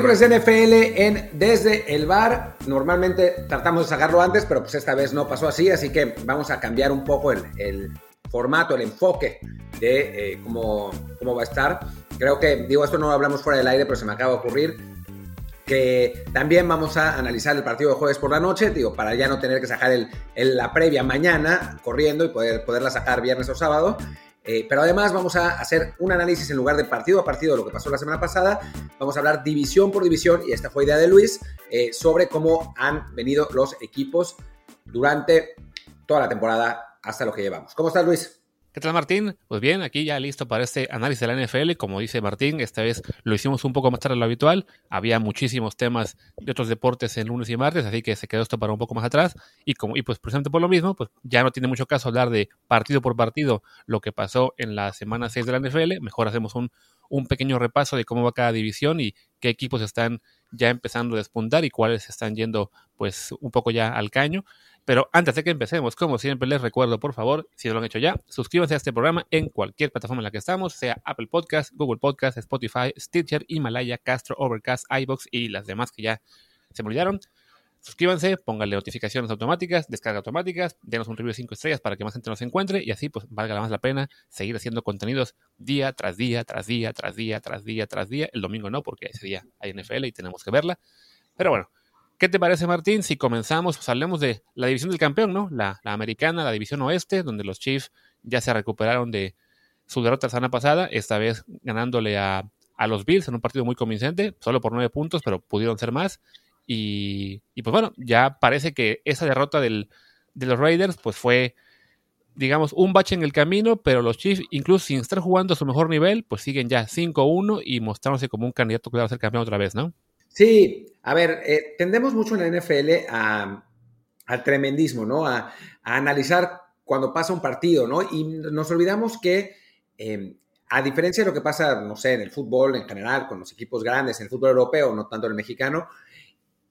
Miércoles NFL en Desde el Bar. Normalmente tratamos de sacarlo antes, pero pues esta vez no pasó así, así que vamos a cambiar un poco el, formato, el enfoque de eh, cómo, cómo va a estar. Creo que, digo, esto no lo hablamos fuera del aire, pero se me acaba de ocurrir que también vamos a analizar el partido de jueves por la noche, digo, para ya no tener que sacar el, la previa mañana corriendo y poder, poderla sacar viernes o sábado. Eh, pero además vamos a hacer un análisis en lugar de partido a partido de lo que pasó la semana pasada. Vamos a hablar división por división, y esta fue idea de Luis, eh, sobre cómo han venido los equipos durante toda la temporada hasta lo que llevamos. ¿Cómo estás, Luis? ¿Qué tal Martín? Pues bien, aquí ya listo para este análisis de la NFL. Como dice Martín, esta vez lo hicimos un poco más tarde de lo habitual. Había muchísimos temas de otros deportes en lunes y martes, así que se quedó esto para un poco más atrás. Y, como, y pues precisamente por lo mismo, pues ya no tiene mucho caso hablar de partido por partido lo que pasó en la semana 6 de la NFL. Mejor hacemos un, un pequeño repaso de cómo va cada división y qué equipos están ya empezando a despuntar y cuáles están yendo pues un poco ya al caño. Pero antes de que empecemos, como siempre les recuerdo, por favor, si no lo han hecho ya, suscríbanse a este programa en cualquier plataforma en la que estamos, sea Apple Podcast, Google Podcast, Spotify, Stitcher, Himalaya, Castro, Overcast, iBox y las demás que ya se me olvidaron. Suscríbanse, pónganle notificaciones automáticas, descarga automáticas, denos un review de 5 estrellas para que más gente nos encuentre y así pues valga más la pena seguir haciendo contenidos día tras día, tras día, tras día, tras día, tras día. El domingo no, porque ese día hay NFL y tenemos que verla. Pero bueno, ¿Qué te parece, Martín, si comenzamos, pues hablemos de la división del campeón, ¿no? La, americana, la división oeste, donde los Chiefs ya se recuperaron de su derrota la semana pasada, esta vez ganándole a, los Bills en un partido muy convincente, solo por nueve puntos, pero pudieron ser más. Y, pues bueno, ya parece que esa derrota de los Raiders, pues fue, digamos, un bache en el camino, pero los Chiefs, incluso sin estar jugando a su mejor nivel, pues siguen ya 5-1 y mostrándose como un candidato va a ser campeón otra vez, ¿no? Sí, a ver, eh, tendemos mucho en la NFL al tremendismo, ¿no? A, analizar cuando pasa un partido, ¿no? Y nos olvidamos que, em, a diferencia de lo que pasa, no sé, en el fútbol en general, con los equipos grandes, en el fútbol europeo, no tanto en el mexicano,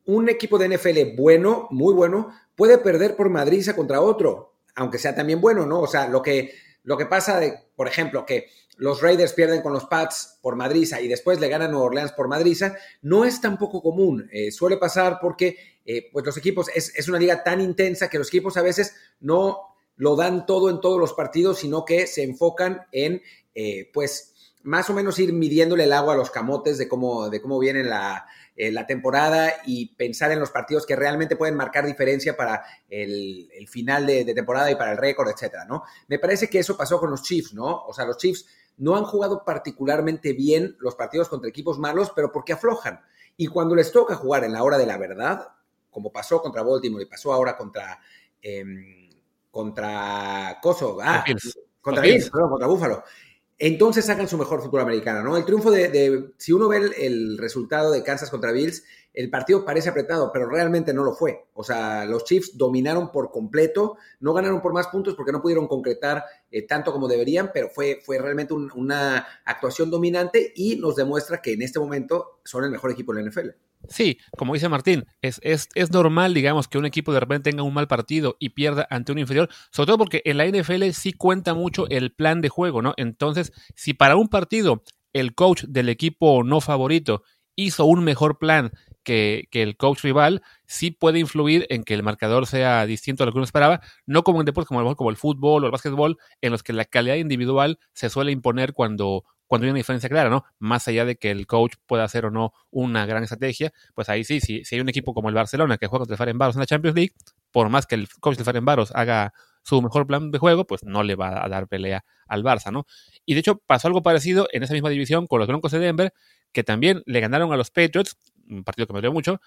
un equipo de NFL bueno, muy bueno, puede perder por madriza contra otro, aunque sea también bueno, ¿no? O sea, lo que, lo que pasa, de, por ejemplo, que los Raiders pierden con los Pats por Madriza y después le ganan Nueva Orleans por Madriza, no es tan poco común. Eh, suele pasar porque eh, pues los equipos, es, una liga tan intensa que los equipos a veces no lo dan todo en todos los partidos, sino que se enfocan en, eh, pues, más o menos ir midiéndole el agua a los camotes de cómo, de cómo viene la, la temporada y pensar en los partidos que realmente pueden marcar diferencia para el, final de, de, temporada y para el récord, etcétera, ¿no? Me parece que eso pasó con los Chiefs, ¿no? O sea, los Chiefs no han jugado particularmente bien los partidos contra equipos malos, pero porque aflojan. Y cuando les toca jugar en la hora de la verdad, como pasó contra Baltimore y pasó ahora contra eh, contra Coso, ah, contra Bills, perdón, contra Búfalo. Entonces sacan su mejor fútbol americano, ¿no? El triunfo de, si uno ve el, resultado de Kansas contra Bills, el partido parece apretado, pero realmente no lo fue. O sea, los Chiefs dominaron por completo, no ganaron por más puntos porque no pudieron concretar eh, tanto como deberían, pero fue, fue realmente una actuación dominante y nos demuestra que en este momento son el mejor equipo de la NFL. Sí, como dice Martín, es, es, es, normal, digamos, que un equipo de repente tenga un mal partido y pierda ante un inferior, sobre todo porque en la NFL sí cuenta mucho el plan de juego, ¿no? Entonces, si para un partido el coach del equipo no favorito hizo un mejor plan que, el coach rival sí puede influir en que el marcador sea distinto a lo que uno esperaba, no como en deportes como el, fútbol o el básquetbol, en los que la calidad individual se suele imponer cuando, cuando hay una diferencia clara, ¿no? Más allá de que el coach pueda hacer o no una gran estrategia, pues ahí sí, si, si hay un equipo como el Barcelona que juega contra el Ferencváros en la Champions League, por más que el coach del Ferencváros haga su mejor plan de juego, pues no le va a dar pelea al Barça, ¿no? Y de hecho pasó algo parecido en esa misma división con los Broncos de Denver, que también le ganaron a los Patriots, un partido que me dio mucho,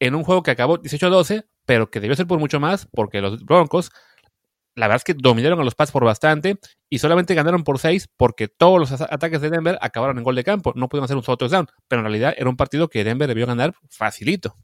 en un juego que acabó 18-12, pero que debió ser por mucho más, porque los Broncos, la verdad es que dominaron a los Pats por bastante y solamente ganaron por 6 porque todos los ataques de Denver acabaron en gol de campo. No pudieron hacer un solo touchdown, pero en realidad era un partido que Denver debió ganar facilito.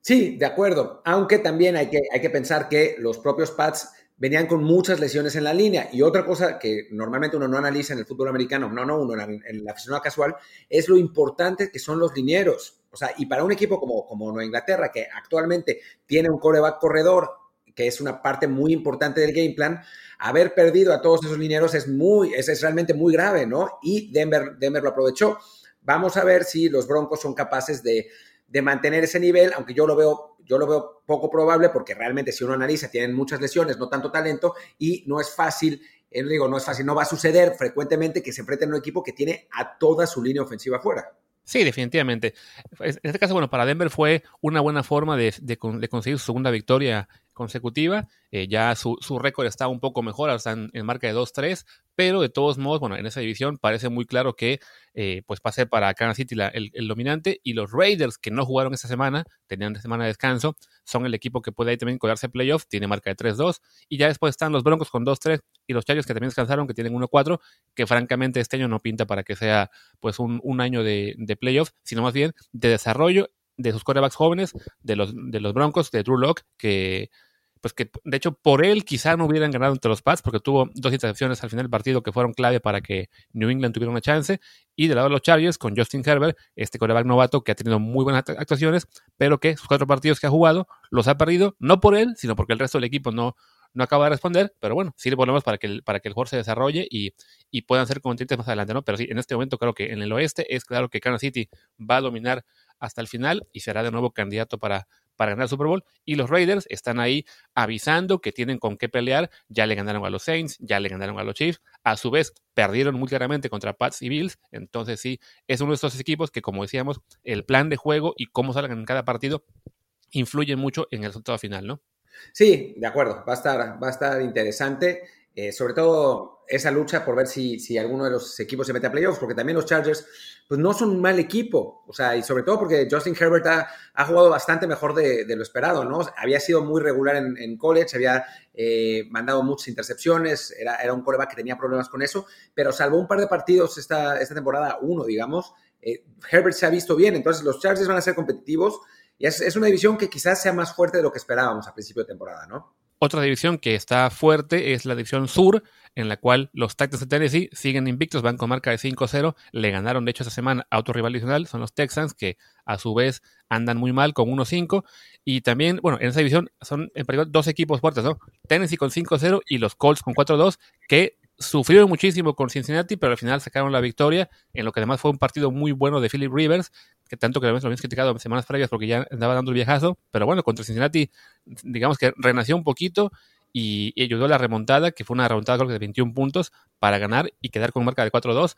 Sí, de acuerdo. Aunque también hay que, hay que pensar que los propios Pats venían con muchas lesiones en la línea. Y otra cosa que normalmente uno no analiza en el fútbol americano, no, no, uno en la, aficionado casual, es lo importante que son los linieros. O sea, y para un equipo como, como Nueva Inglaterra, que actualmente tiene un coreback corredor, que es una parte muy importante del game plan, haber perdido a todos esos linieros es muy, es, realmente muy grave, ¿no? Y Denver, Denver lo aprovechó. vamos a ver si los Broncos son capaces de, de mantener ese nivel, aunque yo lo veo yo lo veo poco probable porque realmente si uno analiza, tienen muchas lesiones, no tanto talento y no es fácil, eh, digo, no es fácil, no va a suceder frecuentemente que se enfrenten a un equipo que tiene a toda su línea ofensiva fuera. Sí, definitivamente. En este caso, bueno, para Denver fue una buena forma de, de, de conseguir su segunda victoria consecutiva. Eh, ya su, su récord está un poco mejor, ahora están en marca de 2-3, pero de todos modos, bueno, en esa división parece muy claro que eh, pues pase para Kansas City la, el, dominante y los Raiders que no jugaron esta semana, tenían semana de descanso, son el equipo que puede ahí también colarse playoff, tiene marca de 3-2 y ya después están los Broncos con 2-3 y los Chargers que también descansaron, que tienen 1-4, que francamente este año no pinta para que sea pues un, un año de, de playoff, sino más bien de desarrollo de sus corebacks jóvenes, de los, de los Broncos, de Drew Locke, que pues que de hecho por él quizá no hubieran ganado entre los Pats porque tuvo dos intercepciones al final del partido que fueron clave para que New England tuviera una chance y del lado de los Chargers con Justin Herbert, este coreback novato que ha tenido muy buenas actuaciones, pero que sus cuatro partidos que ha jugado los ha perdido no por él, sino porque el resto del equipo no, no acaba de responder, pero bueno, sí le para que el, para que el jugador se desarrolle y, y puedan ser contendientes más adelante, ¿no? Pero sí, en este momento creo que en el oeste es claro que Kansas City va a dominar hasta el final y será de nuevo candidato para, para ganar el Super Bowl. Y los Raiders están ahí avisando que tienen con qué pelear. Ya le ganaron a los Saints, ya le ganaron a los Chiefs. A su vez, perdieron muy claramente contra Pats y Bills. Entonces, sí, es uno de estos equipos que, como decíamos, el plan de juego y cómo salgan en cada partido influye mucho en el resultado final, ¿no? Sí, de acuerdo. Va a estar, va a estar interesante. Eh, sobre todo esa lucha por ver si, si, alguno de los equipos se mete a playoffs, porque también los Chargers pues no son un mal equipo, o sea, y sobre todo porque Justin Herbert ha, jugado bastante mejor de, lo esperado, ¿no? Había sido muy regular en, en college, había eh, mandado muchas intercepciones, era, era un coreback que tenía problemas con eso, pero salvo un par de partidos esta, esta temporada, uno, digamos, eh, Herbert se ha visto bien, entonces los Chargers van a ser competitivos y es, es una división que quizás sea más fuerte de lo que esperábamos a principio de temporada, ¿no? Otra división que está fuerte es la división sur, en la cual los Titans de Tennessee siguen invictos, van con marca de 5-0, le ganaron de hecho esta semana a otro rival adicional, son los Texans, que a su vez andan muy mal con 1-5, y también, bueno, en esa división son en particular dos equipos fuertes, ¿no? Tennessee con 5-0 y los Colts con 4-2, que sufrieron muchísimo con Cincinnati, pero al final sacaron la victoria, en lo que además fue un partido muy bueno de Philip Rivers, que tanto que lo habíamos criticado semanas previas porque ya andaba dando el viajazo, pero bueno, contra Cincinnati, digamos que renació un poquito y, ayudó a la remontada, que fue una remontada de 21 puntos para ganar y quedar con marca de 4-2.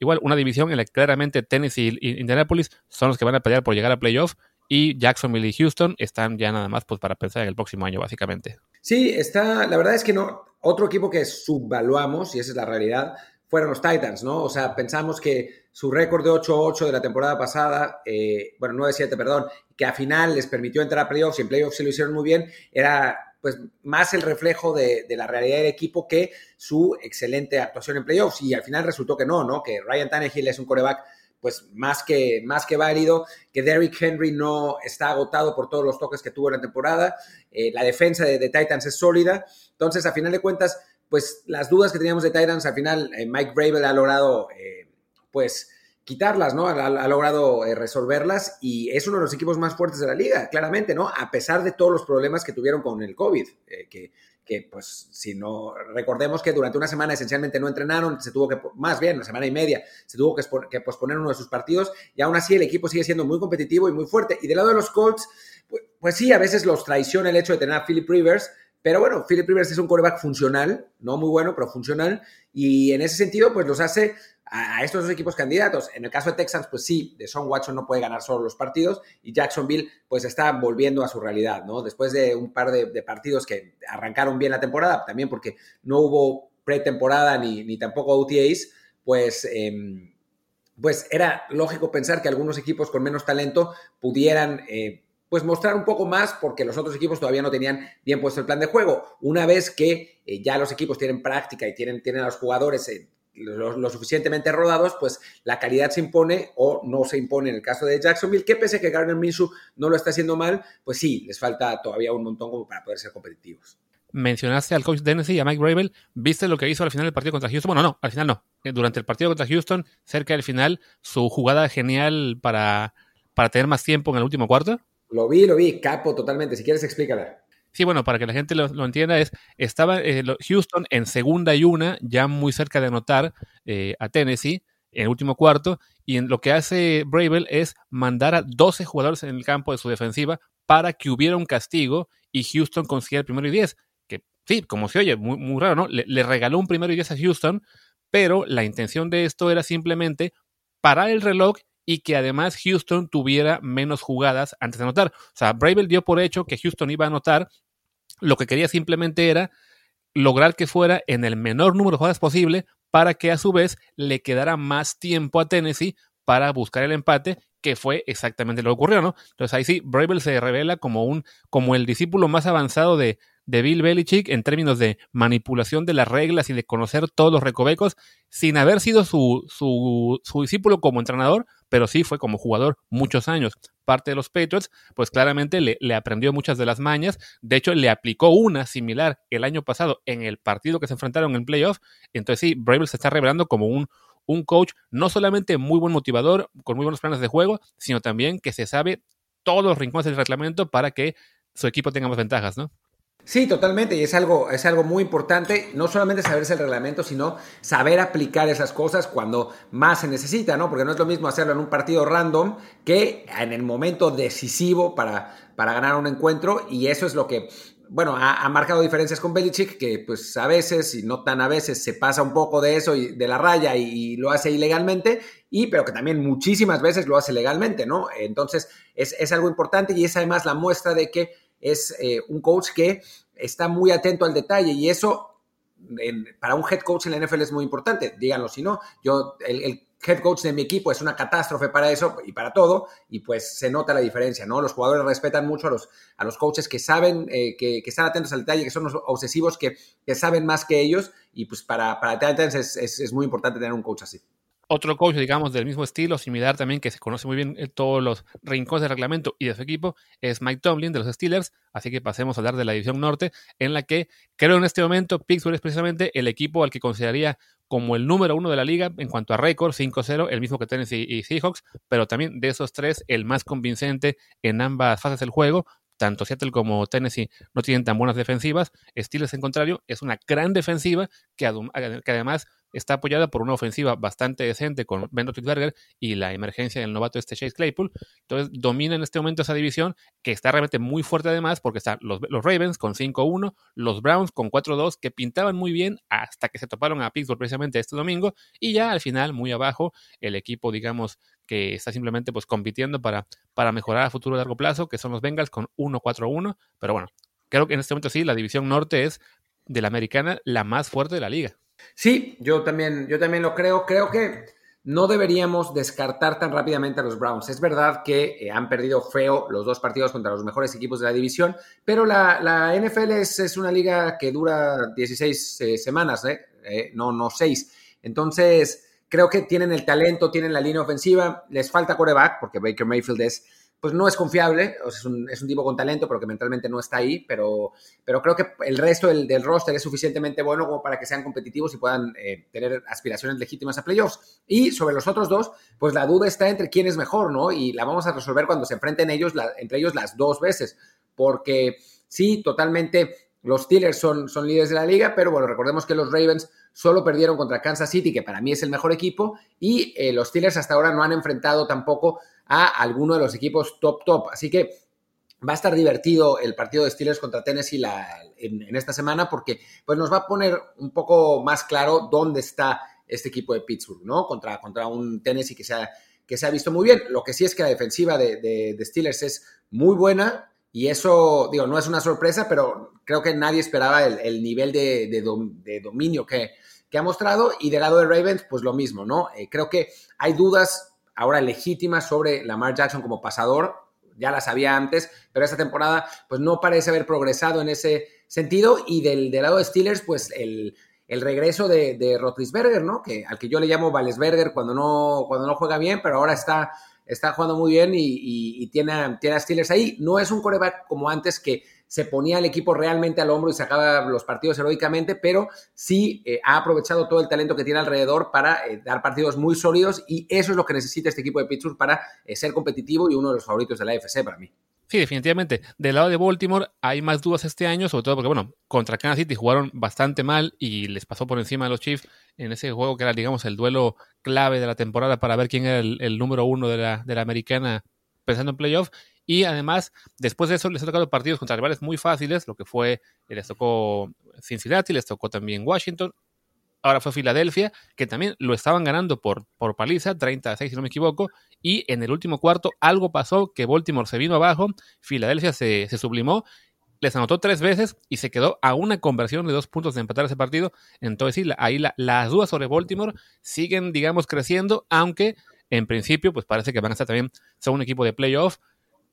Igual, una división en la que claramente Tennessee y Indianapolis son los que van a pelear por llegar a playoff y Jacksonville y Houston están ya nada más pues para pensar en el próximo año, básicamente. Sí, está, la verdad es que no, otro equipo que subvaluamos, y esa es la realidad, fueron los Titans, ¿no? O sea, pensamos que su récord de 8-8 de la temporada pasada, eh, bueno, 9-7, perdón, que a final les permitió entrar a playoffs y en playoffs se lo hicieron muy bien, era pues más el reflejo de, de, la realidad del equipo que su excelente actuación en playoffs. Y al final resultó que no, ¿no? Que Ryan Tannehill es un coreback pues más que, más que válido, que Derrick Henry no está agotado por todos los toques que tuvo en la temporada, eh, la defensa de, Titans es sólida, entonces a final de cuentas, pues las dudas que teníamos de Titans, al final eh, Mike Bravel ha logrado, eh, pues, quitarlas, ¿no? Ha, logrado resolverlas y es uno de los equipos más fuertes de la liga, claramente, ¿no? A pesar de todos los problemas que tuvieron con el COVID, eh, que, que, pues, si no, recordemos que durante una semana esencialmente no entrenaron, se tuvo que, más bien, una semana y media, se tuvo que, posponer uno de sus partidos y aún así el equipo sigue siendo muy competitivo y muy fuerte. Y del lado de los Colts, pues, pues sí, a veces los traiciona el hecho de tener a Philip Rivers, pero bueno, Philip Rivers es un quarterback funcional, no muy bueno, pero funcional, y en ese sentido, pues los hace a, estos dos equipos candidatos. En el caso de Texans, pues sí, de Son Watson no puede ganar solo los partidos y Jacksonville pues está volviendo a su realidad, ¿no? Después de un par de, partidos que arrancaron bien la temporada, también porque no hubo pretemporada ni, tampoco OTAs, pues... Eh, pues era lógico pensar que algunos equipos con menos talento pudieran eh, pues mostrar un poco más porque los otros equipos todavía no tenían bien puesto el plan de juego. Una vez que eh, ya los equipos tienen práctica y tienen, tienen a los jugadores eh, lo, suficientemente rodados, pues la calidad se impone o no se impone en el caso de Jacksonville, que pese a que Gardner Minshew no lo está haciendo mal, pues sí, les falta todavía un montón para poder ser competitivos. Mencionaste al coach Tennessee y a Mike Bravel. ¿Viste lo que hizo al final del partido contra Houston? Bueno, no, al final no. Durante el partido contra Houston, cerca del final, su jugada genial para, para tener más tiempo en el último cuarto. Lo vi, lo vi, capo totalmente. Si quieres, explícala. Sí, bueno, para que la gente lo, entienda, es estaba eh, Houston en segunda y una, ya muy cerca de anotar eh, a Tennessee. en el último cuarto, y en lo que hace Bravel es mandar a 12 jugadores en el campo de su defensiva para que hubiera un castigo y Houston consiguiera el primero y 10. Que sí, como se oye, muy, muy raro, ¿no? Le, le, regaló un primero y 10 a Houston, pero la intención de esto era simplemente parar el reloj y que además Houston tuviera menos jugadas antes de anotar. O sea, Bravel dio por hecho que Houston iba a anotar, lo que quería simplemente era lograr que fuera en el menor número de jugadas posible para que a su vez le quedara más tiempo a Tennessee para buscar el empate, que fue exactamente lo que ocurrió, ¿no? Entonces ahí sí, Bravel se revela como un, como el discípulo más avanzado de, de Bill Belichick en términos de manipulación de las reglas y de conocer todos los recovecos, sin haber sido su, su, su discípulo como entrenador, pero sí fue como jugador muchos años. Parte de los Patriots, pues claramente le, aprendió muchas de las mañas. De hecho, le aplicó una similar el año pasado en el partido que se enfrentaron en playoff. Entonces sí, Bravel se está revelando como un, un coach no solamente muy buen motivador, con muy buenos planes de juego, sino también que se sabe todos los rincones del reglamento para que su equipo tenga más ventajas, ¿no? Sí, totalmente, y es algo, es algo muy importante, no solamente saberse el reglamento, sino saber aplicar esas cosas cuando más se necesita, ¿no? Porque no es lo mismo hacerlo en un partido random que en el momento decisivo para, para ganar un encuentro, y eso es lo que, bueno, ha, ha, marcado diferencias con Belichick, que pues a veces, y no tan a veces, se pasa un poco de eso, y de la raya, y, y lo hace ilegalmente, y pero que también muchísimas veces lo hace legalmente, ¿no? Entonces, es, es algo importante y es además la muestra de que es eh, un coach que está muy atento al detalle y eso para un head coach en la NFL es muy importante, díganlo si no, yo el, el, head coach de mi equipo es una catástrofe para eso y para todo y pues se nota la diferencia, ¿no? Los jugadores respetan mucho a los, a los coaches que saben, eh, que, que, están atentos al detalle, que son los obsesivos, que, que saben más que ellos y pues para, para Titans es, es, es muy importante tener un coach así otro coach, digamos, del mismo estilo, similar también, que se conoce muy bien en todos los rincones del reglamento y de su equipo, es Mike Tomlin de los Steelers. Así que pasemos a hablar de la división norte, en la que creo en este momento Pittsburgh es precisamente el equipo al que consideraría como el número uno de la liga en cuanto a récord, 5-0, el mismo que Tennessee y Seahawks, pero también de esos tres, el más convincente en ambas fases del juego, tanto Seattle como Tennessee no tienen tan buenas defensivas. Steelers, en contrario, es una gran defensiva que además está apoyada por una ofensiva bastante decente con Ben Roethlisberger y la emergencia del novato este Chase Claypool. Entonces domina en este momento esa división que está realmente muy fuerte además porque están los, los Ravens con 5-1, los Browns con 4-2 que pintaban muy bien hasta que se toparon a Pittsburgh precisamente este domingo y ya al final muy abajo el equipo digamos que está simplemente pues compitiendo para, para mejorar a futuro a largo plazo que son los Bengals con 1-4-1 pero bueno creo que en este momento sí la división norte es de la americana la más fuerte de la liga. Sí, yo también, yo también lo creo. Creo que no deberíamos descartar tan rápidamente a los Browns. Es verdad que eh, han perdido feo los dos partidos contra los mejores equipos de la división, pero la, la NFL es, es, una liga que dura 16 eh, semanas, ¿eh? ¿eh? no, no 6. Entonces, creo que tienen el talento, tienen la línea ofensiva, les falta coreback, porque Baker Mayfield es pues no es confiable, o es, un, es, un, tipo con talento, pero que mentalmente no está ahí, pero, pero creo que el resto del, del, roster es suficientemente bueno como para que sean competitivos y puedan eh, tener aspiraciones legítimas a playoffs. Y sobre los otros dos, pues la duda está entre quién es mejor, ¿no? Y la vamos a resolver cuando se enfrenten ellos, la, entre ellos las dos veces, porque sí, totalmente los Steelers son, son líderes de la liga, pero bueno, recordemos que los Ravens solo perdieron contra Kansas City, que para mí es el mejor equipo, y eh, los Steelers hasta ahora no han enfrentado tampoco a alguno de los equipos top top. Así que va a estar divertido el partido de Steelers contra Tennessee en, esta semana porque pues nos va a poner un poco más claro dónde está este equipo de Pittsburgh, ¿no? Contra, contra un Tennessee que se, ha, que se ha visto muy bien. Lo que sí es que la defensiva de, de, Steelers es muy buena, y eso, digo, no es una sorpresa, pero creo que nadie esperaba el, el nivel de, de, dom, de dominio que, que, ha mostrado. Y del lado de Ravens, pues lo mismo, ¿no? Eh, creo que hay dudas ahora legítimas sobre Lamar Jackson como pasador. Ya las había antes, pero esta temporada, pues no parece haber progresado en ese sentido. Y del, lado de Steelers, pues el, regreso de, de Rotlisberger, ¿no? Que, al que yo le llamo Valesberger cuando no, cuando no juega bien, pero ahora está está jugando muy bien y, tiene, tiene a Steelers ahí. No es un coreback como antes que se ponía el equipo realmente al hombro y sacaba los partidos heroicamente, pero sí eh, ha aprovechado todo el talento que tiene alrededor para eh, dar partidos muy sólidos y eso es lo que necesita este equipo de Pittsburgh para eh, ser competitivo y uno de los favoritos de la AFC para mí. Sí, definitivamente. Del lado de Baltimore hay más dudas este año, sobre todo porque, bueno, contra Kansas City jugaron bastante mal y les pasó por encima de los Chiefs en ese juego que era, digamos, el duelo clave de la temporada para ver quién era el, número uno de la, de la americana pensando en playoff. Y además, después de eso, les ha tocado partidos contra rivales muy fáciles, lo que fue, eh, les tocó Cincinnati, les tocó también Washington, ahora fue Filadelfia, que también lo estaban ganando por, por paliza, 36 si no me equivoco, y en el último cuarto algo pasó que Baltimore se vino abajo, Filadelfia se, se sublimó, les anotó tres veces y se quedó a una conversión de dos puntos de empatar ese partido. Entonces, ahí las dudas sobre Baltimore siguen, digamos, creciendo, aunque en principio, pues parece que van a estar también, son un equipo de playoff.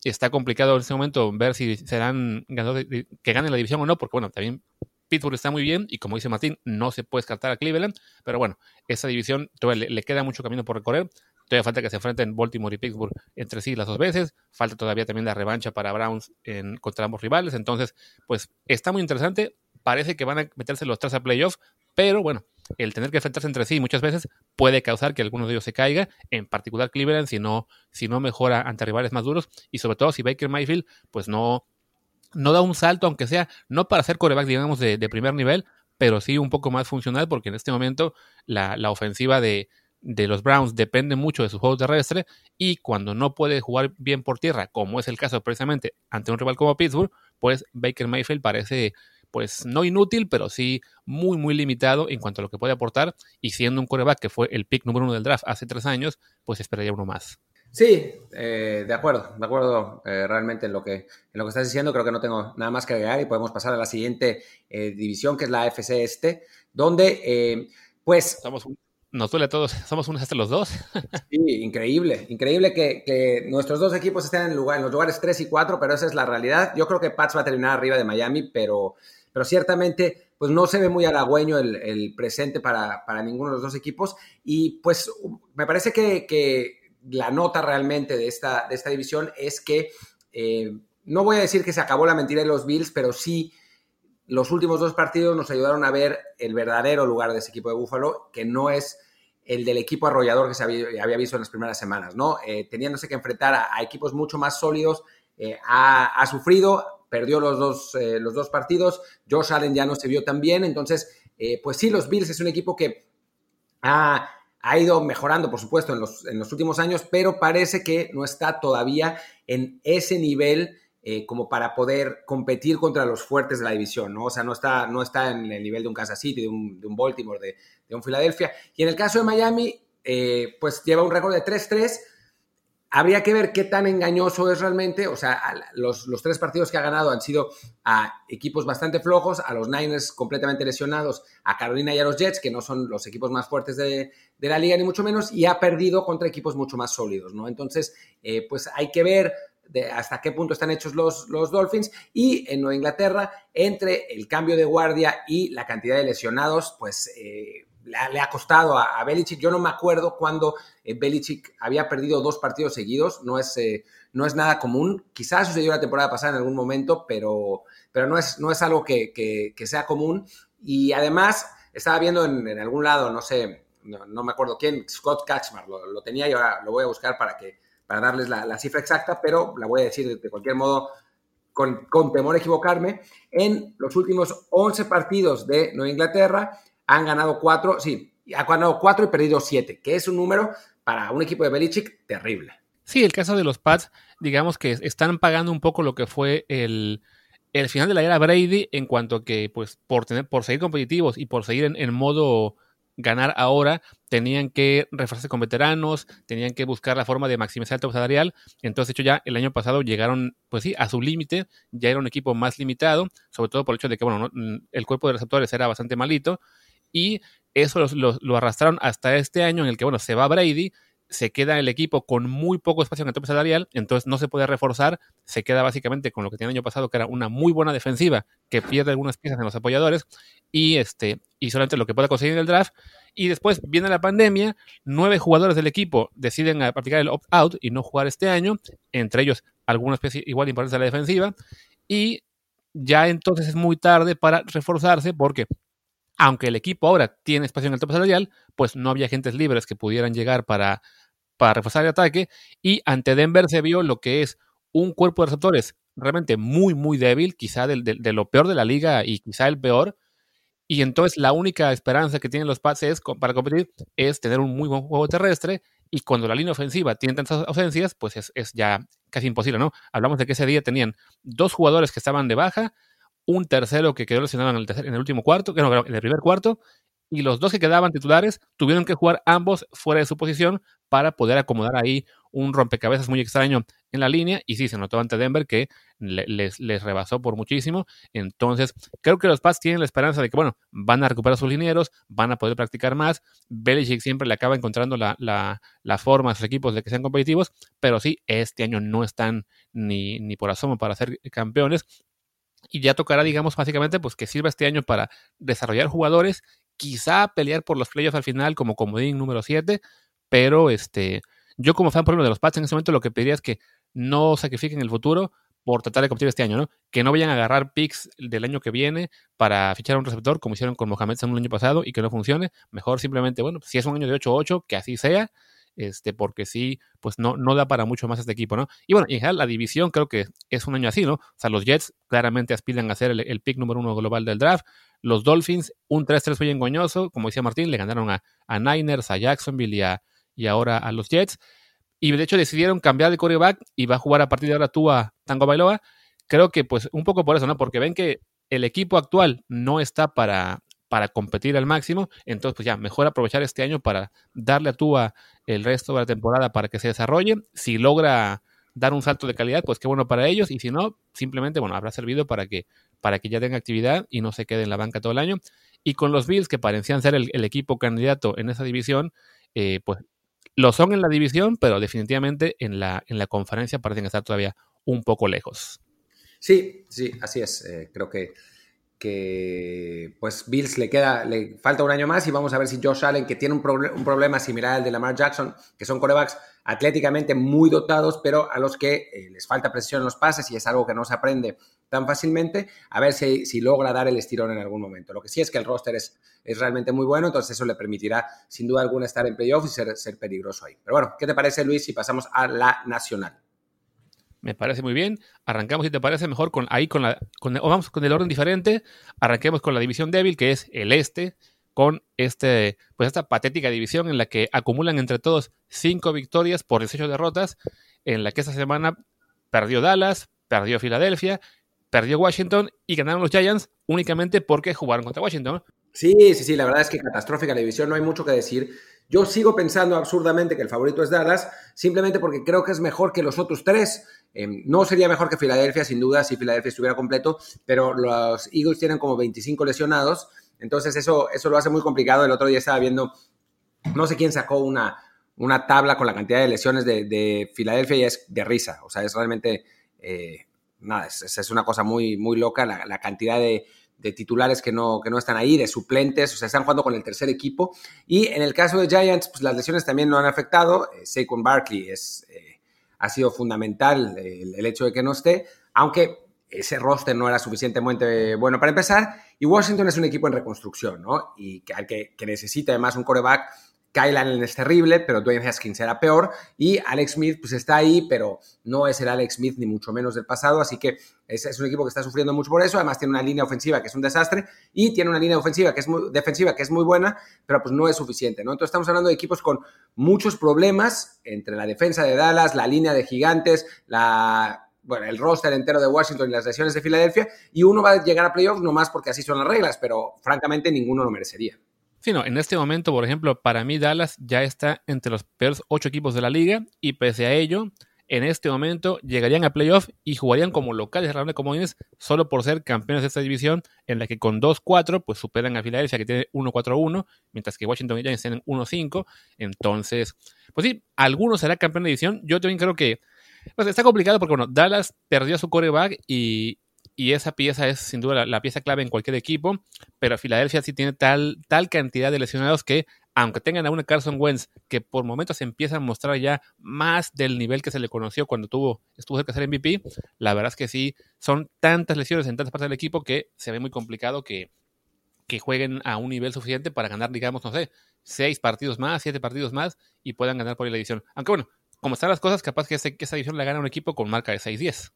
Está complicado en este momento ver si serán ganadores, que ganen la división o no, porque bueno, también Pittsburgh está muy bien y como dice Martín, no se puede descartar a Cleveland, pero bueno, esa división todavía le, queda mucho camino por recorrer. Todavía falta que se enfrenten Baltimore y Pittsburgh entre sí las dos veces. Falta todavía también la revancha para Browns en, contra ambos rivales. Entonces, pues está muy interesante. Parece que van a meterse los tres a playoffs, pero bueno, el tener que enfrentarse entre sí muchas veces puede causar que alguno de ellos se caiga, en particular Cleveland, si no, si no mejora ante rivales más duros, y sobre todo si Baker Mayfield, pues no, no da un salto, aunque sea no para ser coreback, digamos, de, primer nivel, pero sí un poco más funcional, porque en este momento la, ofensiva de, de, los Browns depende mucho de su juego terrestre y cuando no puede jugar bien por tierra, como es el caso precisamente ante un rival como Pittsburgh, pues Baker Mayfield parece pues no inútil, pero sí muy, muy limitado en cuanto a lo que puede aportar. Y siendo un coreback que fue el pick número uno del draft hace tres años, pues esperaría uno más. Sí, eh, de acuerdo, de acuerdo eh, realmente en lo, que, en lo que estás diciendo. Creo que no tengo nada más que agregar y podemos pasar a la siguiente eh, división, que es la FC Este, donde, pues... nos duele a todos, somos unos hasta los dos. Sí, increíble, increíble que, nuestros dos equipos estén en, lugar, en los lugares 3 y 4, pero esa es la realidad. Yo creo que Pats va a terminar arriba de Miami, pero, pero ciertamente pues no se ve muy halagüeño el, presente para, para, ninguno de los dos equipos. Y pues me parece que, que la nota realmente de esta, de esta división es que eh, no voy a decir que se acabó la mentira de los Bills, pero sí los últimos dos partidos nos ayudaron a ver el verdadero lugar de ese equipo de Búfalo, que no es el del equipo arrollador que se había, visto en las primeras semanas, ¿no? Eh, teniéndose que enfrentar a, equipos mucho más sólidos, eh, ha, sufrido, perdió los dos, los dos partidos, Josh Allen ya no se vio tan bien, entonces, pues sí, los Bills es un equipo que ha ha ido mejorando, por supuesto, en los, en los, últimos años, pero parece que no está todavía en ese nivel eh, como para poder competir contra los fuertes de la división, ¿no? O sea, no está, no está en el nivel de un Kansas City, de un, de un Baltimore, de, un Philadelphia. Y en el caso de Miami, eh, pues lleva un récord de 3-3, Habría que ver qué tan engañoso es realmente. O sea, los, tres partidos que ha ganado han sido a equipos bastante flojos, a los Niners completamente lesionados, a Carolina y a los Jets, que no son los equipos más fuertes de, la liga, ni mucho menos, y ha perdido contra equipos mucho más sólidos, ¿no? Entonces, eh, pues hay que ver hasta qué punto están hechos los, los Dolphins. Y en Nueva Inglaterra, entre el cambio de guardia y la cantidad de lesionados, pues eh, le ha, costado a, Belichick. Yo no me acuerdo cuando eh, Belichick había perdido dos partidos seguidos. No es, eh, no es nada común. Quizás sucedió la temporada pasada en algún momento, pero, pero no, es, no es algo que, sea común. Y además, estaba viendo en, algún lado, no sé, no, me acuerdo quién, Scott Kaczmar, lo, tenía y ahora lo voy a buscar para, que, para darles la, cifra exacta, pero la voy a decir de, cualquier modo. Con, con, temor a equivocarme, en los últimos 11 partidos de Nueva Inglaterra, han ganado cuatro, sí, ha ganado cuatro y perdido siete, que es un número para un equipo de Belichick terrible. Sí, el caso de los Pats, digamos que están pagando un poco lo que fue el, el final de la era Brady en cuanto a que, pues, por, tener, por seguir competitivos y por seguir en, modo ganar ahora, tenían que reforzarse con veteranos, tenían que buscar la forma de maximizar el top salarial. Entonces, de hecho, ya el año pasado llegaron, pues sí, a su límite, ya era un equipo más limitado, sobre todo por el hecho de que, bueno, el cuerpo de receptores era bastante malito, y eso lo, arrastraron hasta este año en el que, bueno, se va Brady, se queda el equipo con muy poco espacio en el tope salarial, entonces no se puede reforzar, se queda básicamente con lo que tenía el año pasado, que era una muy buena defensiva, que pierde algunas piezas en los apoyadores, y este, y solamente lo que pueda conseguir en el draft, y después viene la pandemia, nueve jugadores del equipo deciden aplicar el opt-out y no jugar este año, entre ellos algunas piezas igual importantes de la defensiva, y ya entonces es muy tarde para reforzarse porque aunque el equipo ahora tiene espacio en el top salarial, pues no había agentes libres que pudieran llegar para, para reforzar el ataque. Y ante Denver se vio lo que es un cuerpo de receptores realmente muy, muy débil, quizá de, lo peor de la liga y quizá el peor. Y entonces la única esperanza que tienen los Pats para competir es tener un muy buen juego terrestre y cuando la línea ofensiva tiene tantas ausencias, pues es, es, ya casi imposible, ¿no? Hablamos de que ese día tenían dos jugadores que estaban de baja, un tercero que quedó lesionado en el, en el último cuarto, que no, en el primer cuarto, y los dos que quedaban titulares tuvieron que jugar ambos fuera de su posición para poder acomodar ahí un rompecabezas muy extraño en la línea. Y sí, se notó ante Denver que les, les rebasó por muchísimo. Entonces, creo que los Pats tienen la esperanza de que, bueno, van a recuperar sus linieros, van a poder practicar más. Belichick siempre le acaba encontrando la, la, la a equipos de que sean competitivos, pero sí, este año no están ni, ni por asomo para ser campeones. Y ya tocará, digamos, básicamente, pues que sirva este año para desarrollar jugadores quizá pelear por los playoffs al final como comodín número 7, pero este, yo como fan por ejemplo de los Pats en este momento lo que pediría es que no sacrifiquen el futuro por tratar de competir este año, ¿no? Que no vayan a agarrar picks del año que viene para fichar a un receptor como hicieron con Mohamed en un año pasado y que no funcione. Mejor simplemente, bueno, si es un año de 8-8, que así sea, este, porque sí, pues no, no da para mucho más este equipo, ¿no? Y bueno, en general la división creo que es un año así, ¿no? O sea, los Jets claramente aspiran a ser el, pick número uno global del draft. Los Dolphins, un 3-3 muy engañoso, como decía Martín, le ganaron a, a Niners, a Jacksonville y, y ahora a los Jets. Y de hecho decidieron cambiar de quarterback y va a jugar a partir de ahora tú a Tango Bailoa. Creo que pues un poco por eso, ¿no? Porque ven que el equipo actual no está para, para competir al máximo, entonces pues ya, mejor aprovechar este año para darle a Tua el resto de la temporada para que se desarrolle. Si logra dar un salto de calidad, pues qué bueno para ellos, y si no, simplemente, bueno, habrá servido para que para que ya tenga actividad y no se quede en la banca todo el año. Y con los Bills, que parecían ser el, equipo candidato en esa división, eh, pues lo son en la división, pero definitivamente en la, en la conferencia parecen estar todavía un poco lejos. Sí, sí, así es. Eh, creo que que pues Bills le queda, le falta un año más y vamos a ver si Josh Allen, que tiene un, problema similar al de Lamar Jackson, que son corebacks atléticamente muy dotados, pero a los que eh, les falta presión en los pases y es algo que no se aprende tan fácilmente, a ver si, si, logra dar el estirón en algún momento. Lo que sí es que el roster es, es realmente muy bueno, entonces eso le permitirá sin duda alguna estar en playoff y ser, ser peligroso ahí. Pero bueno, ¿qué te parece Luis si pasamos a la nacional? Me parece muy bien. Arrancamos, si te parece, mejor con ahí con la. Con, o vamos con el orden diferente. Arranquemos con la división débil, que es el este, con este, pues esta patética división en la que acumulan entre todos cinco victorias por 18 derrotas, en la que esta semana perdió Dallas, perdió Filadelfia, perdió Washington y ganaron los Giants únicamente porque jugaron contra Washington. Sí, sí, sí, la verdad es que catastrófica la división, no hay mucho que decir. Yo sigo pensando absurdamente que el favorito es Dallas, simplemente porque creo que es mejor que los otros tres. Em, no sería mejor que Filadelfia, sin duda, si Filadelfia estuviera completo, pero los Eagles tienen como 25 lesionados, entonces eso, eso lo hace muy complicado. El otro día estaba viendo, no sé quién sacó una, una tabla con la cantidad de lesiones de, Filadelfia y es de risa, o sea, es realmente, eh, nada, es, una cosa muy, muy loca la cantidad de de titulares que no, que no están ahí, de suplentes, o sea, están jugando con el tercer equipo. Y en el caso de Giants, pues las lesiones también no han afectado. Eh, Saquon Barkley es, eh, ha sido fundamental el, hecho de que no esté, aunque ese roster no era suficientemente bueno para empezar. Y Washington es un equipo en reconstrucción, ¿no? Y que, que, que necesita además un coreback Kyle Allen es terrible, pero Dwayne Haskins era peor. Y Alex Smith, pues está ahí, pero no es el Alex Smith ni mucho menos del pasado. Así que es, un equipo que está sufriendo mucho por eso. Además, tiene una línea ofensiva que es un desastre y tiene una línea ofensiva que es defensiva, que es muy buena, pero pues no es suficiente, ¿no? Entonces, estamos hablando de equipos con muchos problemas entre la defensa de Dallas, la línea de gigantes, el roster entero de Washington y las lesiones de Filadelfia, y uno va a llegar a playoffs nomás porque así son las reglas, pero francamente ninguno lo merecería. Sí, no, en este momento, por ejemplo, para mí Dallas ya está entre los peores ocho equipos de la liga y pese a ello, en este momento llegarían a playoff y jugarían como locales de como comodines solo por ser campeones de esta división en la que con 2-4 pues superan a Filadelfia que tiene 1-4-1, mientras que Washington y Giants tienen 1-5. Entonces, pues sí, alguno será campeón de división. Yo también creo que pues está complicado porque bueno, Dallas perdió su coreback y, y esa pieza es sin duda la, pieza clave en cualquier equipo, pero Filadelfia sí tiene tal, tal cantidad de lesionados que, aunque tengan a una Carson Wentz que por momentos empieza a mostrar ya más del nivel que se le conoció cuando tuvo, estuvo cerca de ser MVP, la verdad es que sí, son tantas lesiones en tantas partes del equipo que se ve muy complicado que, que jueguen a un nivel suficiente para ganar, digamos, no sé, seis partidos más, siete partidos más y puedan ganar por la edición. Aunque bueno, como están las cosas, capaz que, que esa división la gana un equipo con marca de 6-10.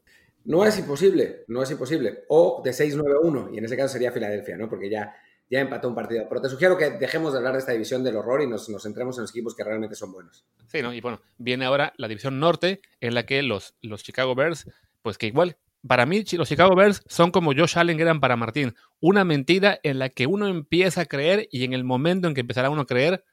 No es imposible, no es imposible. O de 6-9-1, y en ese caso sería Filadelfia, ¿no? Porque ya, ya empató un partido. Pero te sugiero que dejemos de hablar de esta división del horror y nos, nos centremos en los equipos que realmente son buenos. Sí, ¿no? Y bueno, viene ahora la división norte, en la que los, los Chicago Bears, pues que igual para mí los Chicago Bears son como Josh Allen eran para Martín, una mentira en la que uno empieza a creer y en el momento en que empezará uno a creer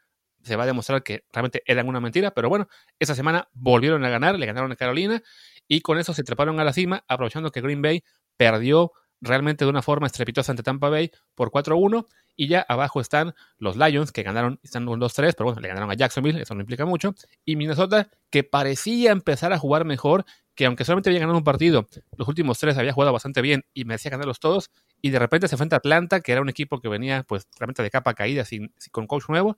se va a demostrar que realmente eran una mentira, pero bueno, esa semana volvieron a ganar, le ganaron a Carolina y con eso se treparon a la cima, aprovechando que Green Bay perdió realmente de una forma estrepitosa ante Tampa Bay por 4-1 y ya abajo están los Lions que ganaron, están 1-2-3, pero bueno, le ganaron a Jacksonville, eso no implica mucho, y Minnesota que parecía empezar a jugar mejor, que aunque solamente había ganado un partido, los últimos tres había jugado bastante bien y merecía ganarlos todos, y de repente se enfrenta a Atlanta, que era un equipo que venía pues realmente de capa caída sin, con coach nuevo,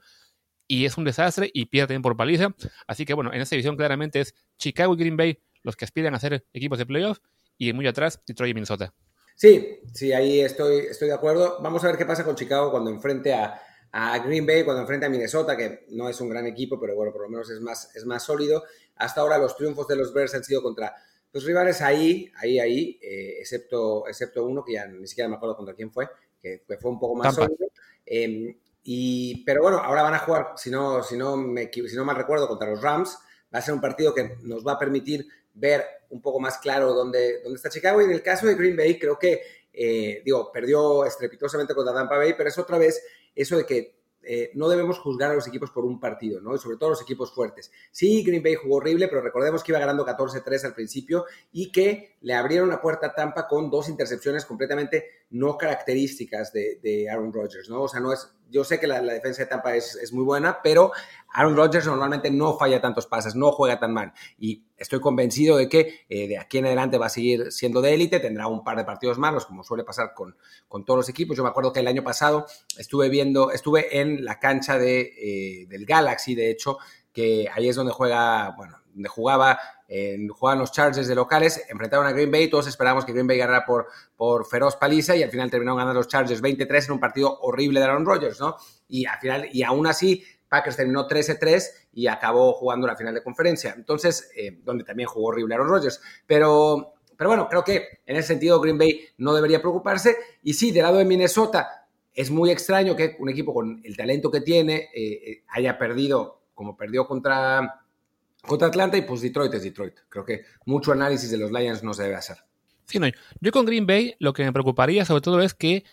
y es un desastre y pierde también por paliza. Así que bueno, en esta división claramente es Chicago y Green Bay los que aspiran a ser equipos de playoff y muy atrás Detroit y Minnesota. Sí, sí, ahí estoy, estoy de acuerdo. Vamos a ver qué pasa con Chicago cuando enfrente a, a Green Bay, cuando enfrente a Minnesota, que no es un gran equipo, pero bueno, por lo menos es más, es más sólido. Hasta ahora los triunfos de los Bears han sido contra los rivales ahí, ahí, ahí, eh, excepto, excepto uno que ya ni siquiera me acuerdo contra quién fue, que, fue un poco más sólido. Em, y, pero bueno, ahora van a jugar, si no, si, no me, si no mal recuerdo, contra los Rams. Va a ser un partido que nos va a permitir ver un poco más claro dónde, dónde está Chicago. Y en el caso de Green Bay, creo que, eh, digo, perdió estrepitosamente contra Tampa Bay, pero es otra vez eso de que eh, no debemos juzgar a los equipos por un partido, ¿no? Y sobre todo los equipos fuertes. Sí, Green Bay jugó horrible, pero recordemos que iba ganando 14-3 al principio y que le abrieron la puerta a Tampa con dos intercepciones completamente no características de, Aaron Rodgers, ¿no? O sea, no es yo sé que la, defensa de Tampa es, muy buena, pero Aaron Rodgers normalmente no falla tantos pases, no juega tan mal. Y estoy convencido de que eh, de aquí en adelante va a seguir siendo de élite, tendrá un par de partidos malos, como suele pasar con, con, todos los equipos. Yo me acuerdo que el año pasado estuve viendo, estuve en la cancha de, eh, del Galaxy, de hecho, que ahí es donde juega, bueno, donde jugaba, eh, jugaban los Chargers de locales, enfrentaron a Green Bay, todos esperábamos que Green Bay ganara por, por feroz paliza y al final terminaron ganando los Chargers 23 en un partido horrible de Aaron Rodgers, ¿no? Y al final, y aún así, Packers terminó 13-3 y acabó jugando la final de conferencia. Entonces, eh, donde también jugó horrible Aaron Rodgers. Pero, pero bueno, creo que en ese sentido Green Bay no debería preocuparse. Y sí, del lado de Minnesota, es muy extraño que un equipo con el talento que tiene eh, haya perdido como perdió contra contra Atlanta y pues Detroit es Detroit. Creo que mucho análisis de los Lions no se debe hacer. Sí, no, yo con Green Bay lo que me preocuparía sobre todo es que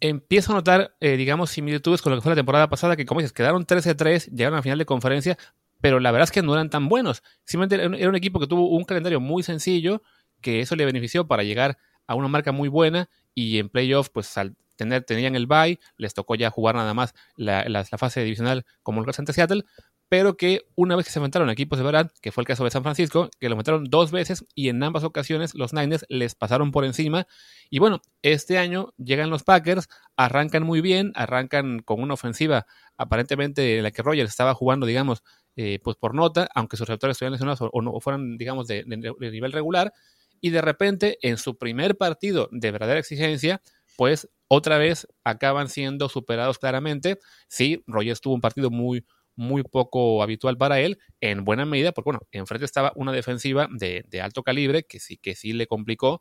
empiezo a notar, eh, digamos, similitudes con lo que fue la temporada pasada, que como dices, quedaron 13-3, llegaron a final de conferencia, pero la verdad es que no eran tan buenos. Simplemente era un equipo que tuvo un calendario muy sencillo, que eso le benefició para llegar a una marca muy buena y en playoff, pues al tener, tenían el bye, les tocó ya jugar nada más la, fase divisional como el ante Seattle, pero que una vez que se enfrentaron a equipos de verdad, que fue el caso de San Francisco, que lo enfrentaron dos veces y en ambas ocasiones los Niners les pasaron por encima. Y bueno, este año llegan los Packers, arrancan muy bien, arrancan con una ofensiva aparentemente en la que Rogers estaba jugando, digamos, eh, pues por nota, aunque sus receptores estuvieran lesionados o, no fueran, digamos, de, de nivel regular. Y de repente, en su primer partido de verdadera exigencia, pues otra vez acaban siendo superados claramente. Sí, Rogers tuvo un partido muy, muy poco habitual para él, en buena medida, porque bueno, enfrente estaba una defensiva de, alto calibre que sí, que sí le complicó.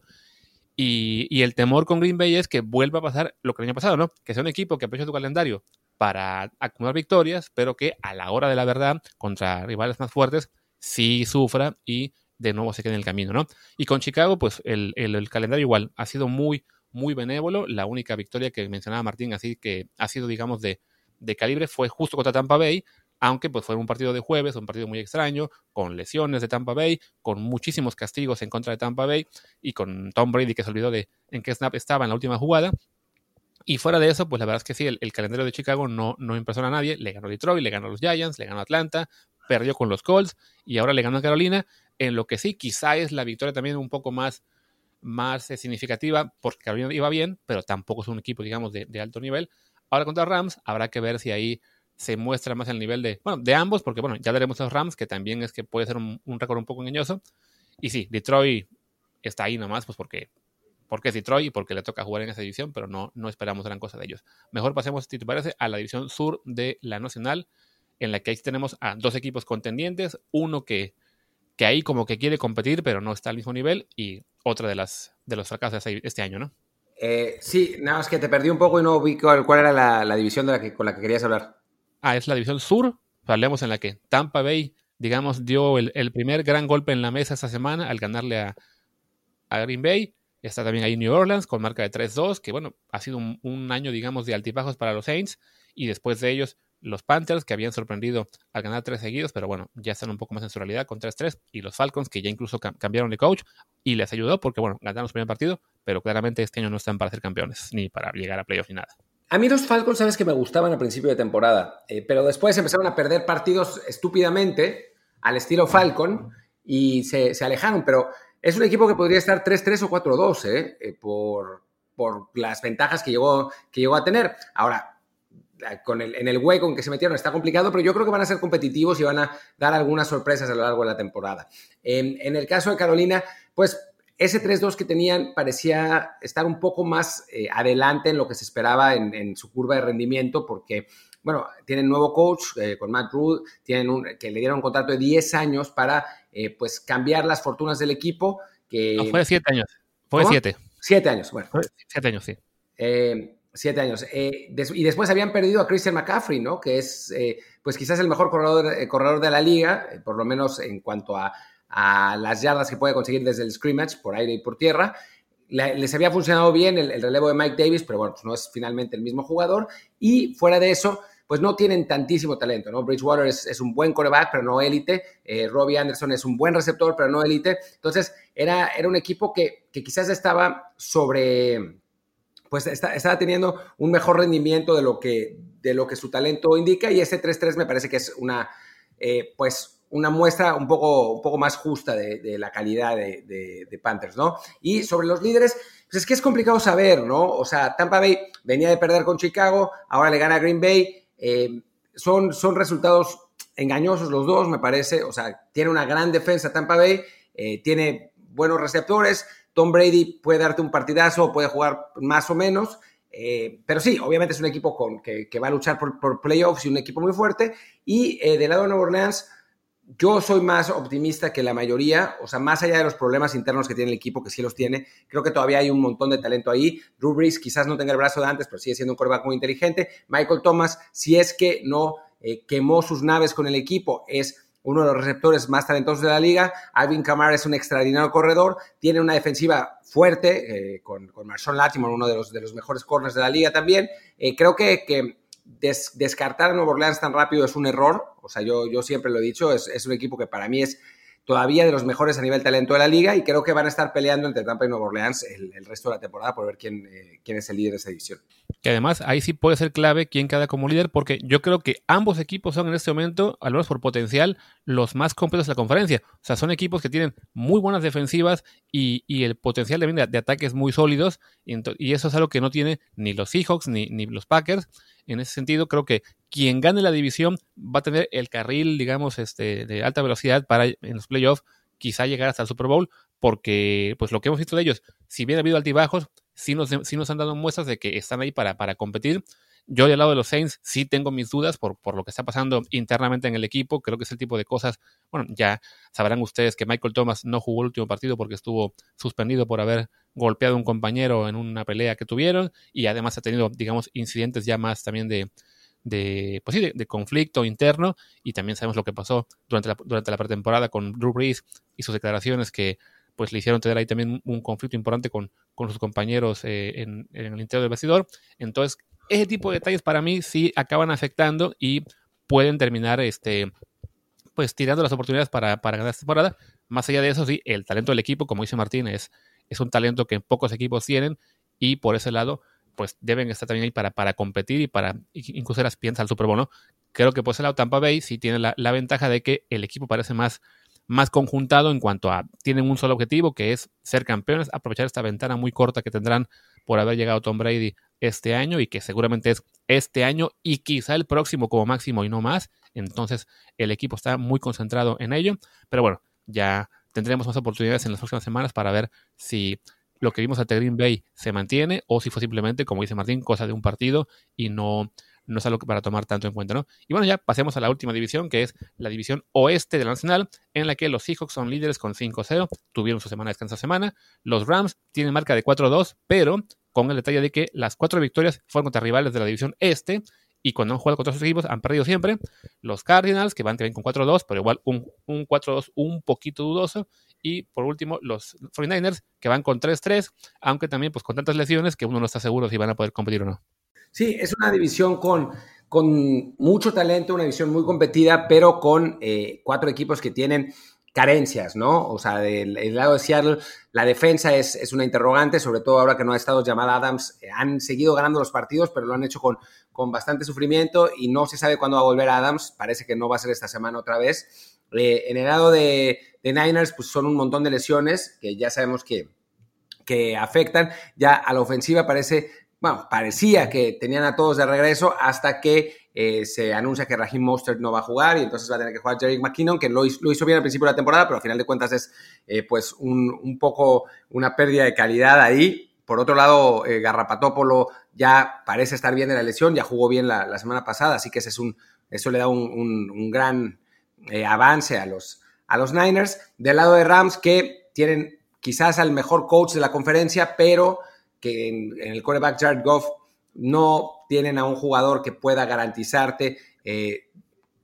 Y, el temor con Green Bay es que vuelva a pasar lo que el año pasado, ¿no? Que sea un equipo que aprovecha su calendario para acumular victorias, pero que a la hora de la verdad, contra rivales más fuertes, sí sufra y de nuevo se quede en el camino, ¿no? Y con Chicago, pues el, el calendario igual ha sido muy, muy benévolo. La única victoria que mencionaba Martín, así que ha sido, digamos, de, de calibre, fue justo contra Tampa Bay, aunque pues fue un partido de jueves, un partido muy extraño, con lesiones de Tampa Bay, con muchísimos castigos en contra de Tampa Bay y con Tom Brady que se olvidó de en qué snap estaba en la última jugada. Y fuera de eso, pues la verdad es que sí, el, calendario de Chicago no, no impresiona a nadie. Le ganó Detroit, le ganó los Giants, le ganó Atlanta, perdió con los Colts y ahora le ganó a Carolina. En lo que sí, quizá es la victoria también un poco más, más eh, significativa, porque Carolina iba bien, pero tampoco es un equipo, digamos, de, de alto nivel. Ahora contra Rams, habrá que ver si ahí se muestra más el nivel de, bueno, de ambos, porque bueno, ya daremos a los Rams, que también es que puede ser un, récord un poco engañoso. Y sí, Detroit está ahí nomás, pues porque, porque es Detroit y porque le toca jugar en esa división, pero no, no esperamos gran cosa de ellos. Mejor pasemos, si te parece, a la división sur de la Nacional, en la que ahí tenemos a dos equipos contendientes, uno que, que ahí como que quiere competir, pero no está al mismo nivel, y otra de las de los fracasos de este año, ¿no? Eh, sí, nada más que te perdí un poco y no vi cuál, era la, división con la que querías hablar. Ah, es la división sur. Hablemos en la que Tampa Bay, digamos, dio el, primer gran golpe en la mesa esta semana al ganarle a, Green Bay. Está también ahí New Orleans con marca de 3-2, que bueno, ha sido un, un, año, digamos, de altibajos para los Saints. Y después de ellos, los Panthers, que habían sorprendido al ganar tres seguidos, pero bueno, ya están un poco más en su realidad con 3-3. Y los Falcons, que ya incluso cambiaron de coach y les ayudó porque, bueno, ganaron su primer partido, pero claramente este año no están para ser campeones ni para llegar a playoffs ni nada. A mí los Falcons, sabes que me gustaban al principio de temporada, eh, pero después empezaron a perder partidos estúpidamente al estilo Falcon y se, alejaron. Pero es un equipo que podría estar 3-3 o 4-2 eh, eh, por, por las ventajas que llegó, que llegó a tener. Ahora, con el, en el hueco en que se metieron está complicado, pero yo creo que van a ser competitivos y van a dar algunas sorpresas a lo largo de la temporada. En, el caso de Carolina, pues ese 3-2 que tenían parecía estar un poco más eh, adelante en lo que se esperaba en, su curva de rendimiento, porque, bueno, tienen nuevo coach eh, con Matt Rule, tienen un, que le dieron un contrato de 10 años para, eh, pues, cambiar las fortunas del equipo. Que, fue de 7 años. Fue de 7. 7 años, bueno. 7 años, sí. Siete años. Eh, y después habían perdido a Christian McCaffrey, ¿no? Que es, eh, pues quizás el mejor corredor, eh, corredor de la liga, por lo menos en cuanto a, las yardas que puede conseguir desde el scrimmage, por aire y por tierra. les había funcionado bien el, relevo de Mike Davis, pero bueno, pues no es finalmente el mismo jugador. Y fuera de eso, pues no tienen tantísimo talento, ¿no? Bridgewater es, un buen coreback, pero no élite. Robbie Anderson es un buen receptor, pero no élite. Entonces, era, era un equipo que, que quizás estaba sobre pues está, estaba teniendo un mejor rendimiento de lo que, de lo que su talento indica y ese 3-3 me parece que es una, eh, pues una muestra un poco, un poco más justa de, la calidad de, Panthers, ¿no? Y sobre los líderes, pues es que es complicado saber, ¿no? O sea, Tampa Bay venía de perder con Chicago, ahora le gana a Green Bay, eh, son, son resultados engañosos los dos, me parece, o sea, tiene una gran defensa Tampa Bay, eh, tiene buenos receptores, Tom Brady puede darte un partidazo, puede jugar más o menos, eh, pero sí, obviamente es un equipo con, que, va a luchar por, playoffs y un equipo muy fuerte. Y del lado de Nueva Orleans, yo soy más optimista que la mayoría, o sea, más allá de los problemas internos que tiene el equipo, que sí los tiene, creo que todavía hay un montón de talento ahí. Drew quizás no tenga el brazo de antes, pero sigue siendo un quarterback muy inteligente. Michael Thomas, si es que no eh, quemó sus naves con el equipo, es uno de los receptores más talentosos de la liga. Alvin Kamara es un extraordinario corredor, tiene una defensiva fuerte, eh, con, con Marshawn Latimore, uno de los, de los mejores corners de la liga también. Eh, creo que, que descartar a Nueva Orleans tan rápido es un error, o sea, yo, yo siempre lo he dicho, es, es un equipo que para mí es todavía de los mejores a nivel talento de la liga y creo que van a estar peleando entre Tampa y Nueva Orleans el, resto de la temporada por ver quién, eh, quién es el líder de esa división. Que además ahí sí puede ser clave quién queda como líder porque yo creo que ambos equipos son en este momento, al menos por potencial, los más completos de la conferencia. O sea, son equipos que tienen muy buenas defensivas y, el potencial de, de, ataques muy sólidos y, y, eso es algo que no tiene ni los Seahawks ni, ni los Packers. En ese sentido, creo que quien gane la división va a tener el carril, digamos, este, de alta velocidad para en los playoffs quizá llegar hasta el Super Bowl, porque pues lo que hemos visto de ellos, si bien ha habido altibajos, sí nos, nos han dado muestras de que están ahí para, para competir. Yo del lado de los Saints sí tengo mis dudas por, por lo que está pasando internamente en el equipo. Creo que es el tipo de cosas, bueno, ya sabrán ustedes que Michael Thomas no jugó el último partido porque estuvo suspendido por haber golpeado a un compañero en una pelea que tuvieron y además ha tenido, digamos, incidentes ya más también de, de, pues sí, de, conflicto interno y también sabemos lo que pasó durante la, durante la pretemporada con Drew Brees y sus declaraciones que pues le hicieron tener ahí también un conflicto importante con, con sus compañeros eh, en, el interior del vestidor. Entonces, ese tipo de detalles para mí sí acaban afectando y pueden terminar este, pues tirando las oportunidades para, para ganar esta temporada. Más allá de eso, sí, el talento del equipo, como dice Martín, es, es un talento que pocos equipos tienen y por ese lado, pues deben estar también ahí para, para competir y para incluso las piensas al Super Bowl. Creo que pues el Tampa Bay sí tiene la, ventaja de que el equipo parece más, más conjuntado en cuanto a tienen un solo objetivo que es ser campeones, aprovechar esta ventana muy corta que tendrán por haber llegado Tom Brady este año y que seguramente es este año y quizá el próximo como máximo y no más. Entonces el equipo está muy concentrado en ello, pero bueno, ya tendremos más oportunidades en las próximas semanas para ver si lo que vimos ante Green Bay se mantiene o si fue simplemente, como dice Martín, cosa de un partido y no, no es algo para tomar tanto en cuenta, ¿no? Y bueno, ya pasemos a la última división, que es la división oeste de la Nacional, en la que los Seahawks son líderes con 5-0, tuvieron su semana de descanso semana. Los Rams tienen marca de 4-2, pero con el detalle de que las cuatro victorias fueron contra rivales de la división este, y cuando han jugado contra sus equipos han perdido siempre. Los Cardinals, que van, con 4-2, pero igual un, un 4-2 un poquito dudoso. Y por último, los 49ers, que van con 3-3, aunque también pues con tantas lesiones que uno no está seguro si van a poder competir o no. Sí, es una división con, con mucho talento, una división muy competida, pero con eh, cuatro equipos que tienen carencias, ¿no? O sea, del, lado de Seattle, la defensa es, es, una interrogante, sobre todo ahora que no ha estado llamada Adams. Eh, han seguido ganando los partidos, pero lo han hecho con, con bastante sufrimiento y no se sabe cuándo va a volver Adams. Parece que no va a ser esta semana otra vez. Eh, en el lado de, de, Niners, pues son un montón de lesiones que ya sabemos que, que afectan. Ya a la ofensiva parece bueno, parecía que tenían a todos de regreso hasta que eh, se anuncia que Raheem Mostert no va a jugar y entonces va a tener que jugar Jerry McKinnon, que lo, hizo bien al principio de la temporada, pero al final de cuentas es eh, pues un, poco una pérdida de calidad ahí. Por otro lado, eh, Garrapatópolo ya parece estar bien de la lesión, ya jugó bien la, semana pasada, así que ese es un, eso le da un, gran avance a los, a los Niners. Del lado de Rams, que tienen quizás al mejor coach de la conferencia, pero que en, el quarterback Jared Goff no tienen a un jugador que pueda garantizarte eh,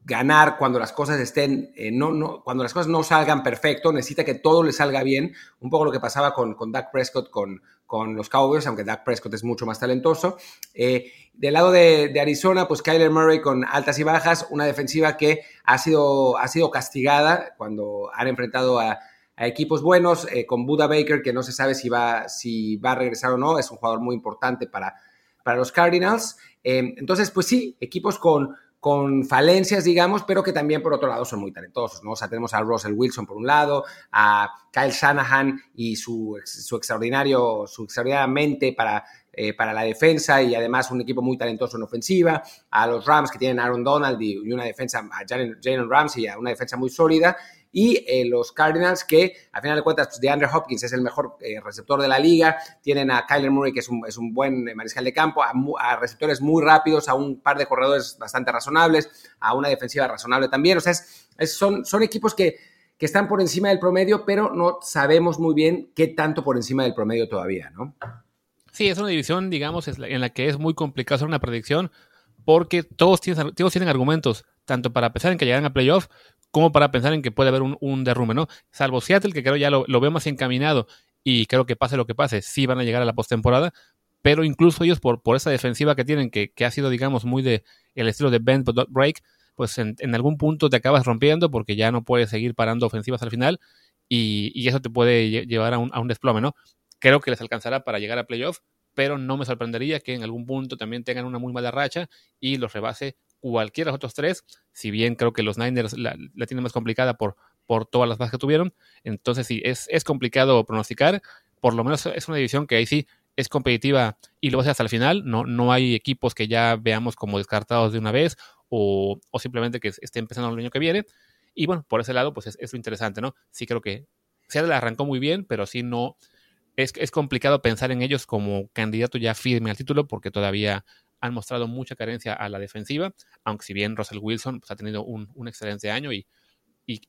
ganar cuando las cosas estén, eh, no, no, cuando las cosas no salgan perfecto, necesita que todo le salga bien, un poco lo que pasaba con, con Dak Prescott con, con los Cowboys, aunque Dak Prescott es mucho más talentoso. Eh, del lado de, Arizona, pues Kyler Murray con altas y bajas, una defensiva que ha sido, ha sido castigada cuando han enfrentado a, equipos buenos, con Buda Baker, que no se sabe si va, si va a regresar o no, es un jugador muy importante para, para los Cardinals. Eh, entonces, pues sí, equipos con, con falencias, digamos, pero que también por otro lado son muy talentosos. O sea, tenemos a Russell Wilson por un lado, a Kyle Shanahan y su, su extraordinario, su extraordinaria mente para, eh, para la defensa y además un equipo muy talentoso en ofensiva, a los Rams que tienen Aaron Donald y, una defensa, a Jalen Ramsey, a una defensa muy sólida, y eh, los Cardinals que a final de cuentas pues, DeAndre Hopkins es el mejor eh, receptor de la liga, tienen a Kyler Murray que es un, es un buen eh, mariscal de campo, a, receptores muy rápidos, a un par de corredores bastante razonables, a una defensiva razonable también, o sea, son, son equipos que, que están por encima del promedio, pero no sabemos muy bien qué tanto por encima del promedio todavía, ¿no? Sí, es una división, digamos, en la que es muy complicado hacer una predicción porque todos tienen, todos tienen argumentos, tanto para pensar en que llegan a playoff como para pensar en que puede haber un, derrumbe, ¿no? Salvo Seattle, que creo ya lo, lo, veo más encaminado y creo que pase lo que pase, sí van a llegar a la postemporada, pero incluso ellos por, esa defensiva que tienen, que, que, ha sido, digamos, muy de el estilo de bend but not break, pues en, algún punto te acabas rompiendo porque ya no puedes seguir parando ofensivas al final y, y eso te puede llevar a un, a un desplome, ¿no? Creo que les alcanzará para llegar a playoff, pero no me sorprendería que en algún punto también tengan una muy mala racha y los rebase cualquiera de los otros tres, si bien creo que los Niners la, tienen más complicada por, por todas las bajas que tuvieron, entonces sí, es, es complicado pronosticar, por lo menos es una división que ahí sí es competitiva y lo va a hasta el final, no, no hay equipos que ya veamos como descartados de una vez o, o simplemente que esté empezando el año que viene, y bueno, por ese lado pues es, es lo interesante, ¿no? Sí creo que Seattle arrancó muy bien, pero sí no, es, es, complicado pensar en ellos como candidato ya firme al título porque todavía han mostrado mucha carencia a la defensiva, aunque si bien Russell Wilson pues, ha tenido un, un, excelente año y,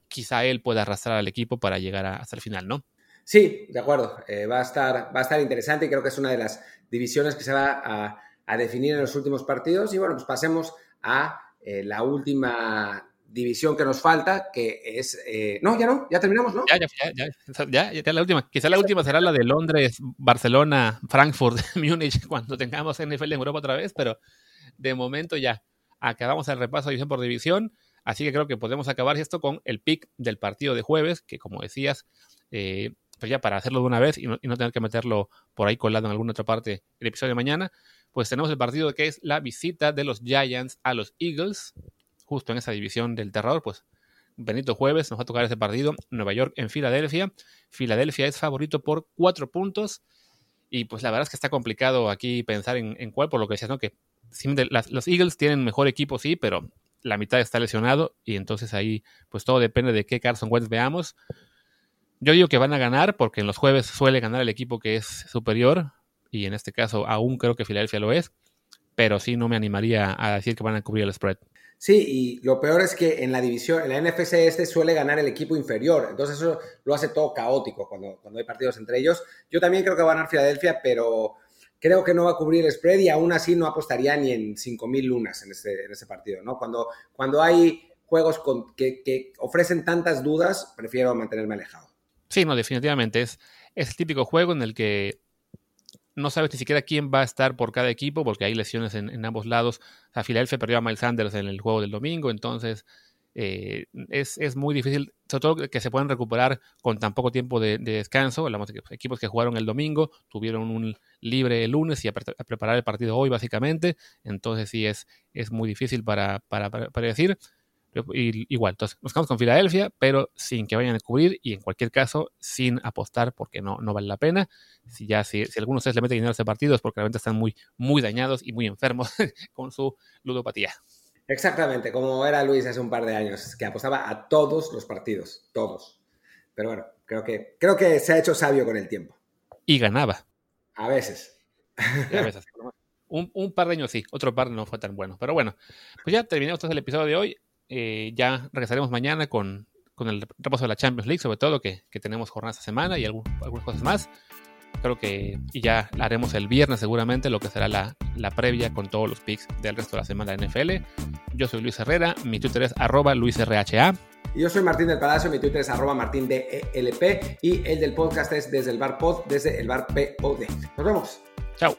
quizá él pueda arrastrar al equipo para llegar a, hasta el final, ¿no? Sí, de acuerdo. Eh, va, a estar, va a estar interesante y creo que es una de las divisiones que se va a, a definir en los últimos partidos. Y bueno, pues pasemos a eh, la última división que nos falta, que es... Eh, no, ya no, ya terminamos, ¿no? Ya, ya, ya, ya, ya, ya la última. Quizá la última será la de Londres, Barcelona, Frankfurt, Múnich, cuando tengamos NFL en Europa otra vez, pero de momento ya acabamos el repaso división por división, así que creo que podemos acabar esto con el pick del partido de jueves, que como decías, eh, pues ya para hacerlo de una vez y no, y no tener que meterlo por ahí colado en alguna otra parte el episodio de mañana, pues tenemos el partido que es la visita de los Giants a los Eagles, justo en esa división del terror, pues Benito Jueves nos va a tocar ese partido. Nueva York en Filadelfia. Filadelfia es favorito por cuatro puntos. Y pues la verdad es que está complicado aquí pensar en, cuál, por lo que decías, ¿no? Que los Eagles tienen mejor equipo, sí, pero la mitad está lesionado. Y entonces ahí, pues todo depende de qué Carson Wentz veamos. Yo digo que van a ganar porque en los jueves suele ganar el equipo que es superior. Y en este caso aún creo que Filadelfia lo es. Pero sí no me animaría a decir que van a cubrir el spread. Sí, y lo peor es que en la división, en la NFC este suele ganar el equipo inferior, entonces eso lo hace todo caótico cuando, cuando hay partidos entre ellos. Yo también creo que va a ganar Filadelfia, pero creo que no va a cubrir el spread y aún así no apostaría ni en 5.000 lunas en ese, en ese partido, ¿no? Cuando, cuando hay juegos con, que, que, ofrecen tantas dudas, prefiero mantenerme alejado. Sí, no, definitivamente. Es, es el típico juego en el que no sabes ni siquiera quién va a estar por cada equipo, porque hay lesiones en, en ambos lados. O sea, Philadelphia perdió a Miles Sanders en el juego del domingo, entonces eh, es, es, muy difícil, sobre todo que se puedan recuperar con tan poco tiempo de, de descanso. Hablamos de equipos que jugaron el domingo, tuvieron un libre el lunes y a, a, preparar el partido hoy, básicamente. Entonces, sí, es, es muy difícil para, para, para, para decir. Y, igual, entonces nos quedamos con Filadelfia, pero sin que vayan a cubrir y en cualquier caso sin apostar porque no, no vale la pena. Si ya si, si algunos de ustedes le meten dinero a ese partido es porque realmente están muy, muy dañados y muy enfermos con su ludopatía. Exactamente, como era Luis hace un par de años, que apostaba a todos los partidos, todos. Pero bueno, creo que, creo que se ha hecho sabio con el tiempo. Y ganaba. A veces. a veces. Un, un, par de años sí, otro par no fue tan bueno. Pero bueno, pues ya terminamos el episodio de hoy. Eh, ya regresaremos mañana con, con, el repaso de la Champions League, sobre todo, que, que tenemos jornada esta semana y algún, algunas cosas más. Creo que y ya haremos el viernes seguramente lo que será la, la, previa con todos los picks del resto de la semana de NFL. Yo soy Luis Herrera, mi Twitter es arroba luisrha. Y yo soy Martín del Palacio, mi Twitter es arroba martindelp y el del podcast es desde el bar pod, desde el bar POD. Nos vemos. Chao.